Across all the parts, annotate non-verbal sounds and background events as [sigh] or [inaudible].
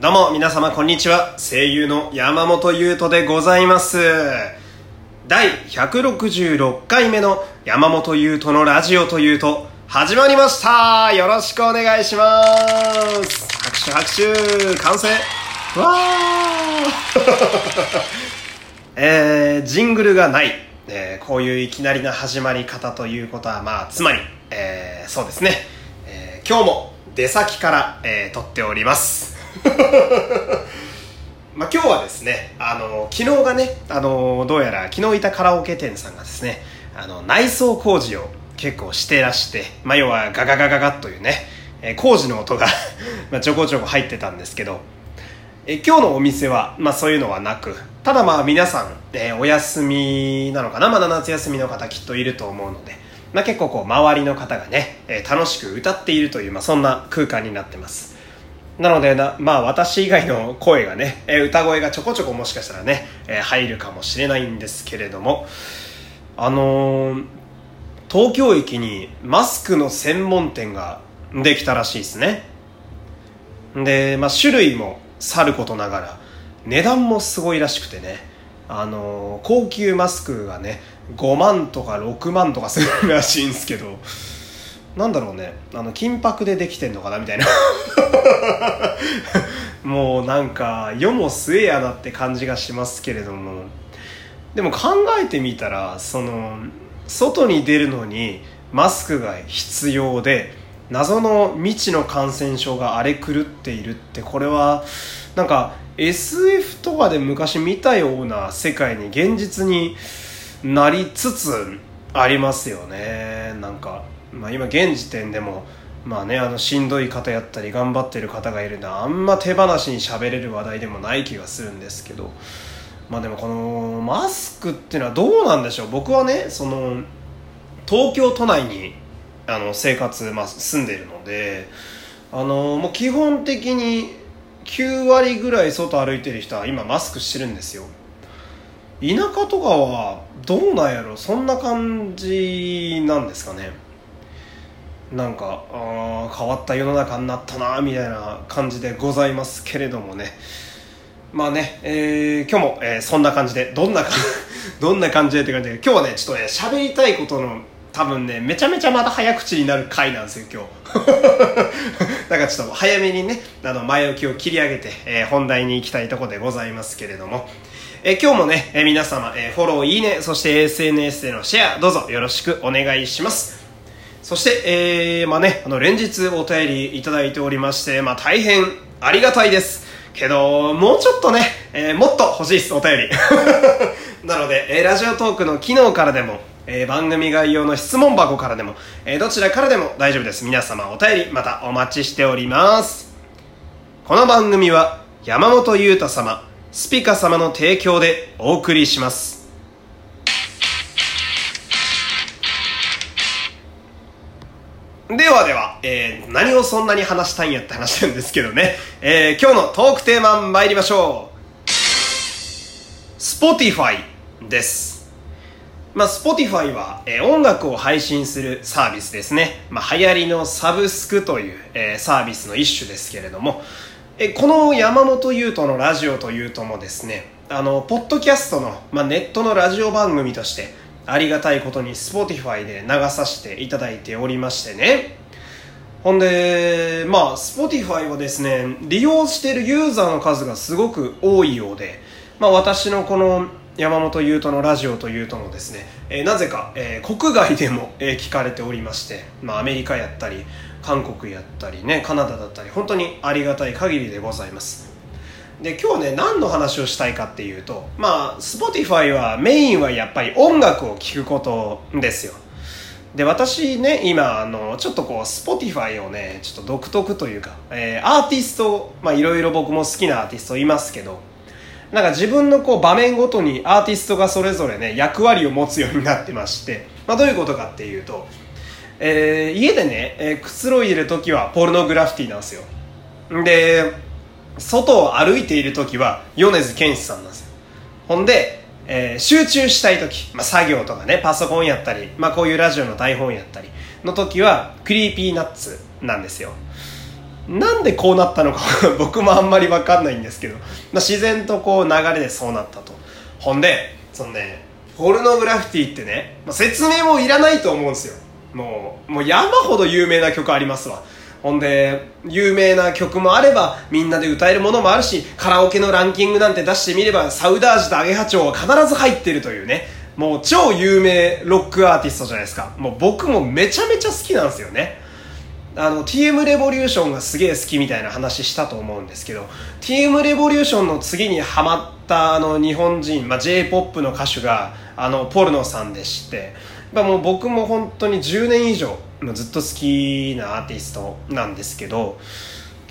どうも皆様こんにちは。声優の山本優斗でございます。第166回目の山本優斗のラジオというと始まりました。よろしくお願いします。拍手拍手。完成。わー。[laughs] えー、ジングルがない、えー、こういういきなりな始まり方ということはまあつまり、えー、そうですね、えー、今日も出先から、えー、撮っております。[laughs] まあ今日はですね、あの、昨日がね、あの、どうやら昨日いたカラオケ店さんがですね、あの、内装工事を結構してらして、まあ要はガガガガガというね、え、工事の音が [laughs] まあちょこちょこ入ってたんですけど、え今日のお店は、まあそういうのはなく、ただまあ皆さん、えー、お休みなのかなまだ夏休みの方きっといると思うので、まあ結構こう周りの方がね、えー、楽しく歌っているという、まあそんな空間になってます。なのでな、まあ私以外の声がね、え歌声がちょこちょこもしかしたらね、え入るかもしれないんですけれども、あのー、東京駅にマスクの専門店ができたらしいですね。で、まあ種類もさることながら、値段もすごいらしくてね、あのー、高級マスクがね、5万とか6万とかするらしいんですけど、なんだろうねあの金箔でできてんのかなみたいな [laughs] もうなんか世も末やなって感じがしますけれども。でも考えてみたらその外に出るのにマスクが必要で謎の未知の感染症が荒れ狂っているってこれはなんか SF とかで昔見たような世界に現実になりつつありますよね。なんかまあ、今現時点でもまあねあのしんどい方やったり頑張ってる方がいるんであんま手放しに喋れる話題でもない気がするんですけど。まあでもこのマスクっていうのはどうなんでしょう？僕はねその東京都内にあの生活、まあ、住んでるのであのもう基本的に9割ぐらい外歩いてる人は今マスクしてるんですよ。田舎とかはどうなんやろ？そんな感じなんですかね。なんかあ変わった世の中になったなみたいな感じでございますけれどもね。まあね、えー、今日も、えー、そんな感じでどんな [laughs] どんな感じでって感じで今日はねちょっとね喋りたいことの多分ねめちゃめちゃまた早口になる回なんですよ今日。[laughs] だからちょっと早めにねあの前置きを切り上げて、えー、本題に行きたいところでございますけれども。え今日もね、え皆様、えフォロー、いいね、そして SNS でのシェア、どうぞよろしくお願いします。そして、えー、まあね、あの、連日お便りいただいておりまして、まあ大変ありがたいです。けど、もうちょっとね、えー、もっと欲しいです、お便り。[laughs] なので、えー、ラジオトークの機能からでも、えー、番組概要の質問箱からでも、えー、どちらからでも大丈夫です。皆様お便り、またお待ちしております。この番組は、山本裕太様、スピカ様の提供でお送りします。ではでは、えー、何をそんなに話したいんやって話なんですけどね。えー、今日のトークテーマ参りましょう。Spotify です。まあ、Spotify は、えー、音楽を配信するサービスですね。まあ、流行りのサブスクという、えー、サービスの一種ですけれども、えー、この山本優斗のラジオというともですね、あの、ポッドキャストの、まあ、ネットのラジオ番組として、ありがたいことに Spotify で流させていただいておりましてね。ほんで、まあ、Spotify はですね、利用しているユーザーの数がすごく多いようで、まあ私のこの山本優斗のラジオというともですね、えー、なぜか、えー、国外でも、えー、聞かれておりまして、まあアメリカやったり、韓国やったりね、カナダだったり、本当にありがたい限りでございます。で今日ね何の話をしたいかっていうとまあ Spotify はメインはやっぱり音楽を聴くことですよ。で私ね今あのちょっとこう Spotify をねちょっと独特というか、えー、アーティストまあいろいろ僕も好きなアーティストいますけどなんか自分のこう場面ごとにアーティストがそれぞれね役割を持つようになってまして、まあ、どういうことかっていうと、えー、家でね、えー、くつろいでる時はポルノグラフィティなんですよ。で外を歩いている時は米津玄師さんなんですよ。ほんで、えー、集中したい時、まあ、作業とかねパソコンやったり、まあ、こういうラジオの台本やったりの時は Creepy Nuts なんですよ。なんでこうなったのか [laughs] 僕もあんまり分かんないんですけど、まあ、自然とこう流れでそうなったと。ほんでそのねポルノグラフィティってね、まあ、説明もいらないと思うんですよ。もうもう山ほど有名な曲ありますわ。ほんで有名な曲もあればみんなで歌えるものもあるしカラオケのランキングなんて出してみればサウダージとアゲハチョウは必ず入ってるというね。もう超有名ロックアーティストじゃないですか。もう僕もめちゃめちゃ好きなんですよね。あの TM レボリューションがすげえ好きみたいな話したと思うんですけど TM レボリューションの次にハマったあの日本人、まあ、J-POP の歌手があのポルノさんでしてまあ、もう僕も本当に10年以上ずっと好きなアーティストなんですけど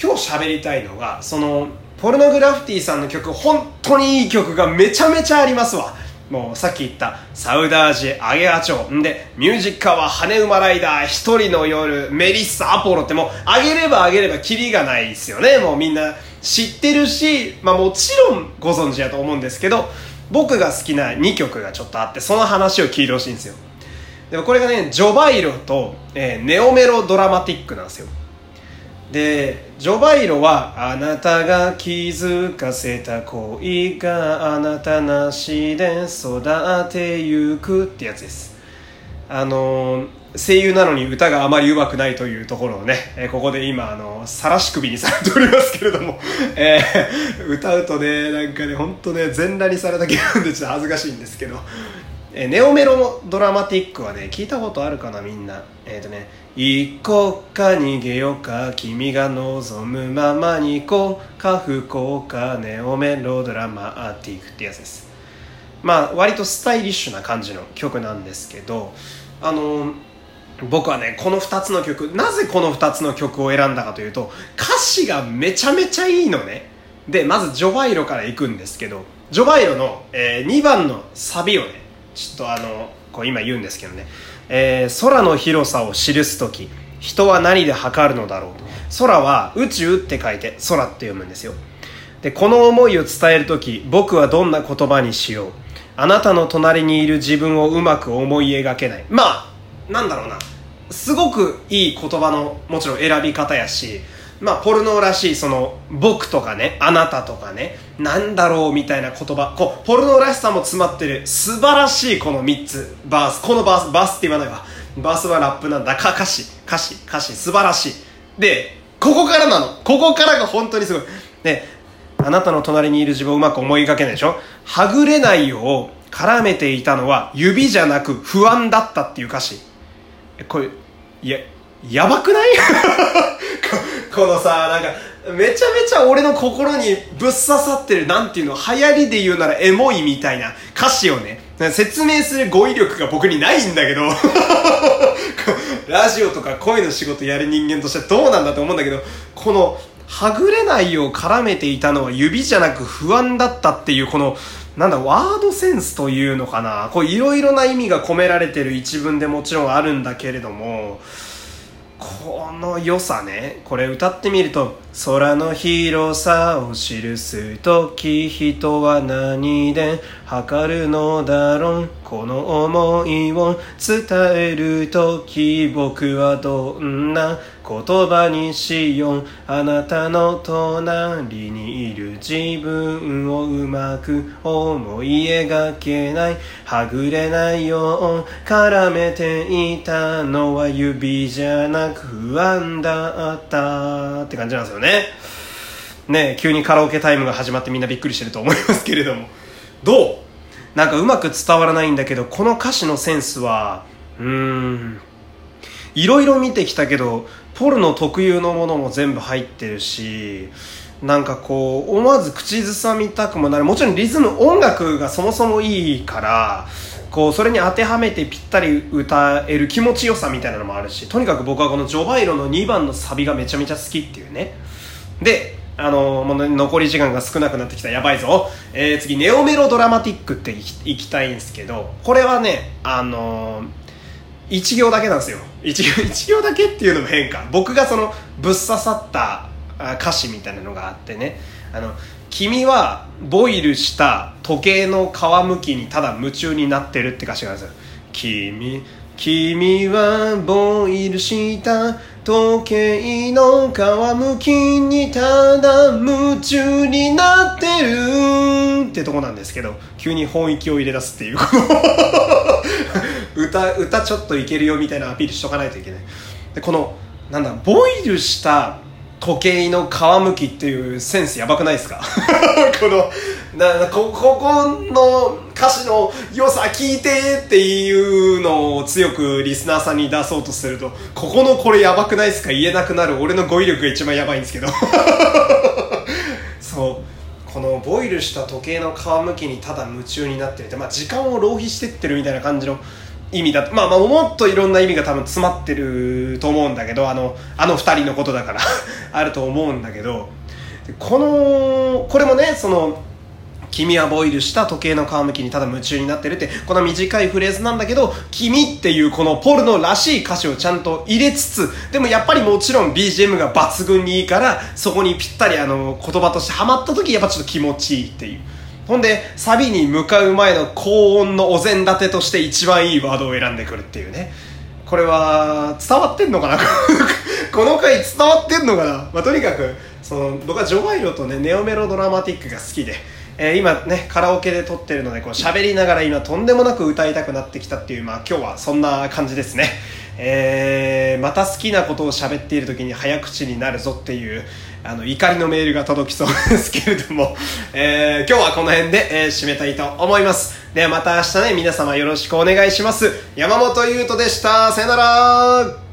今日喋りたいのがそのポルノグラフィティさんの曲本当にいい曲がめちゃめちゃありますわ。もうさっき言ったサウダージアゲアチョウ。でミュージッカーは羽馬ライダー一人の夜メリッサアポロってもうあげればあげればキリがないですよね。もうみんな知ってるし、まあ、もちろんご存知だと思うんですけど僕が好きな2曲がちょっとあってその話を聞いてほしいんですよ。でもこれがねジョバイロと、えー、ネオメロドラマティックなんですよ。でジョバイロはあなたが気づかせた恋があなたなしで育てゆくってやつです。あのー、声優なのに歌があまり上手くないというところをね、えー、ここで今あの晒し首にされておりますけれども、[laughs] えー、歌うとねなんかね本当ね全裸にされた気分でちょっと恥ずかしいんですけど。えネオメロドラマティックはね聞いたことあるかなみんな。えっ、ー、とね行こうか逃げようか君が望むままに行こうか不幸かネオメロドラマティックってやつです。まあ割とスタイリッシュな感じの曲なんですけどあの僕はねこの2つの曲なぜこの2つの曲を選んだかというと歌詞がめちゃめちゃいいのね。でまずジョバイロから行くんですけどジョバイロの、えー、2番のサビをねちょっとあのこう今言うんですけどね、えー、空の広さを記す時人は何で測るのだろう空は宇宙って書いて空って読むんですよ。でこの思いを伝える時僕はどんな言葉にしよう。あなたの隣にいる自分をうまく思い描けない。まあなんだろうな。すごくいい言葉のもちろん選び方やしまあ、ポルノらしい、その、僕とかね、あなたとかね、なんだろうみたいな言葉、こう、ポルノらしさも詰まってる、素晴らしいこの3つ、バース、このバース、バースって言わないわ。バースはラップなんだ、か、歌詞、歌詞、歌詞、素晴らしい。で、ここからなの。ここからが本当にすごい。で、あなたの隣にいる自分をうまく思いがけないでしょはぐれないよう絡めていたのは指じゃなく不安だったっていう歌詞。これ、いや、やばくない？[laughs] このさ、なんか、めちゃめちゃ俺の心にぶっ刺さってる、なんていうの、流行りで言うならエモいみたいな歌詞をね、説明する語彙力が僕にないんだけど [laughs] ラジオとか声の仕事やる人間としてどうなんだと思うんだけど、この、はぐれないよう絡めていたのは指じゃなく不安だったっていう、この、なんだ、ワードセンスというのかな。こう、いろいろな意味が込められてる一文でもちろんあるんだけれども、この良さね。これ歌ってみると「空の広さを記す時人は何で測るのだろうこの思いを伝える時僕はどんな言葉にしようあなたの隣にいる自分をうまく思い描けないはぐれないよう絡めていたのは指じゃなく不安だったって感じなんですよね。ね急にカラオケタイムが始まってみんなびっくりしてると思いますけれども。どう？なんかうまく伝わらないんだけどこの歌詞のセンスはうーん。いろいろ見てきたけどポルノ特有のものも全部入ってるしなんかこう思わず口ずさみたくもなる。もちろんリズム音楽がそもそもいいからこうそれに当てはめてぴったり歌える気持ちよさみたいなのもあるしとにかく僕はこのジョバイロの2番のサビがめちゃめちゃ好きっていうね。であのもう残り時間が少なくなってきた。やばいぞ、えー、次ネオメロドラマティックっていきたいんですけどこれはねあのー1行だけなんですよ。1, 1 [laughs] 行だけっていうのも変か僕がそのぶっ刺さった歌詞みたいなのがあってね。あの君はボイルした時計の皮むきにただ夢中になってるって歌詞があるんですよ。君君はボイルした時計の皮むきにただ夢中になってる。ってとこなんですけど急に本域を入れ出すっていう [laughs] 歌歌ちょっといけるよみたいなアピールしとかないといけない。でこのなんだボイルした時計の皮むきっていうセンスやばくないですか？[laughs] このなこここの歌詞の良さ聞いてっていうのを強くリスナーさんに出そうとするとここのこれやばくないですか？言えなくなる。俺の語彙力が一番やばいんですけど。[laughs] そう。このボイルした時計の皮むきにただ夢中になってるって、まあ、時間を浪費してってるみたいな感じの意味だまあまあもっといろんな意味が多分詰まってると思うんだけどあのあの二人のことだから [laughs] あると思うんだけどこのこれもねその君はボイルした時計の皮むきにただ夢中になってるってこの短いフレーズなんだけど君っていうこのポルノらしい歌詞をちゃんと入れつつでもやっぱりもちろん BGM が抜群にいいからそこにぴったりあの言葉としてハマった時やっぱちょっと気持ちいいっていう。ほんで、サビに向かう前の高音のお膳立てとして一番いいワードを選んでくるっていうね。これは、伝わってんのかな？[laughs] この回伝わってんのかな？まあ、とにかく、その、僕はジョバイロとね、ネオメロドラマティックが好きで、えー、今ね、カラオケで撮ってるので、こう喋りながら今とんでもなく歌いたくなってきたっていう、まあ今日はそんな感じですね。えー、また好きなことを喋っている時に早口になるぞっていう、あの、怒りのメールが届きそうですけれども、[laughs] えー、今日はこの辺で、えー、締めたいと思います。ではまた明日ね、皆様よろしくお願いします。山本優斗でした。さよなら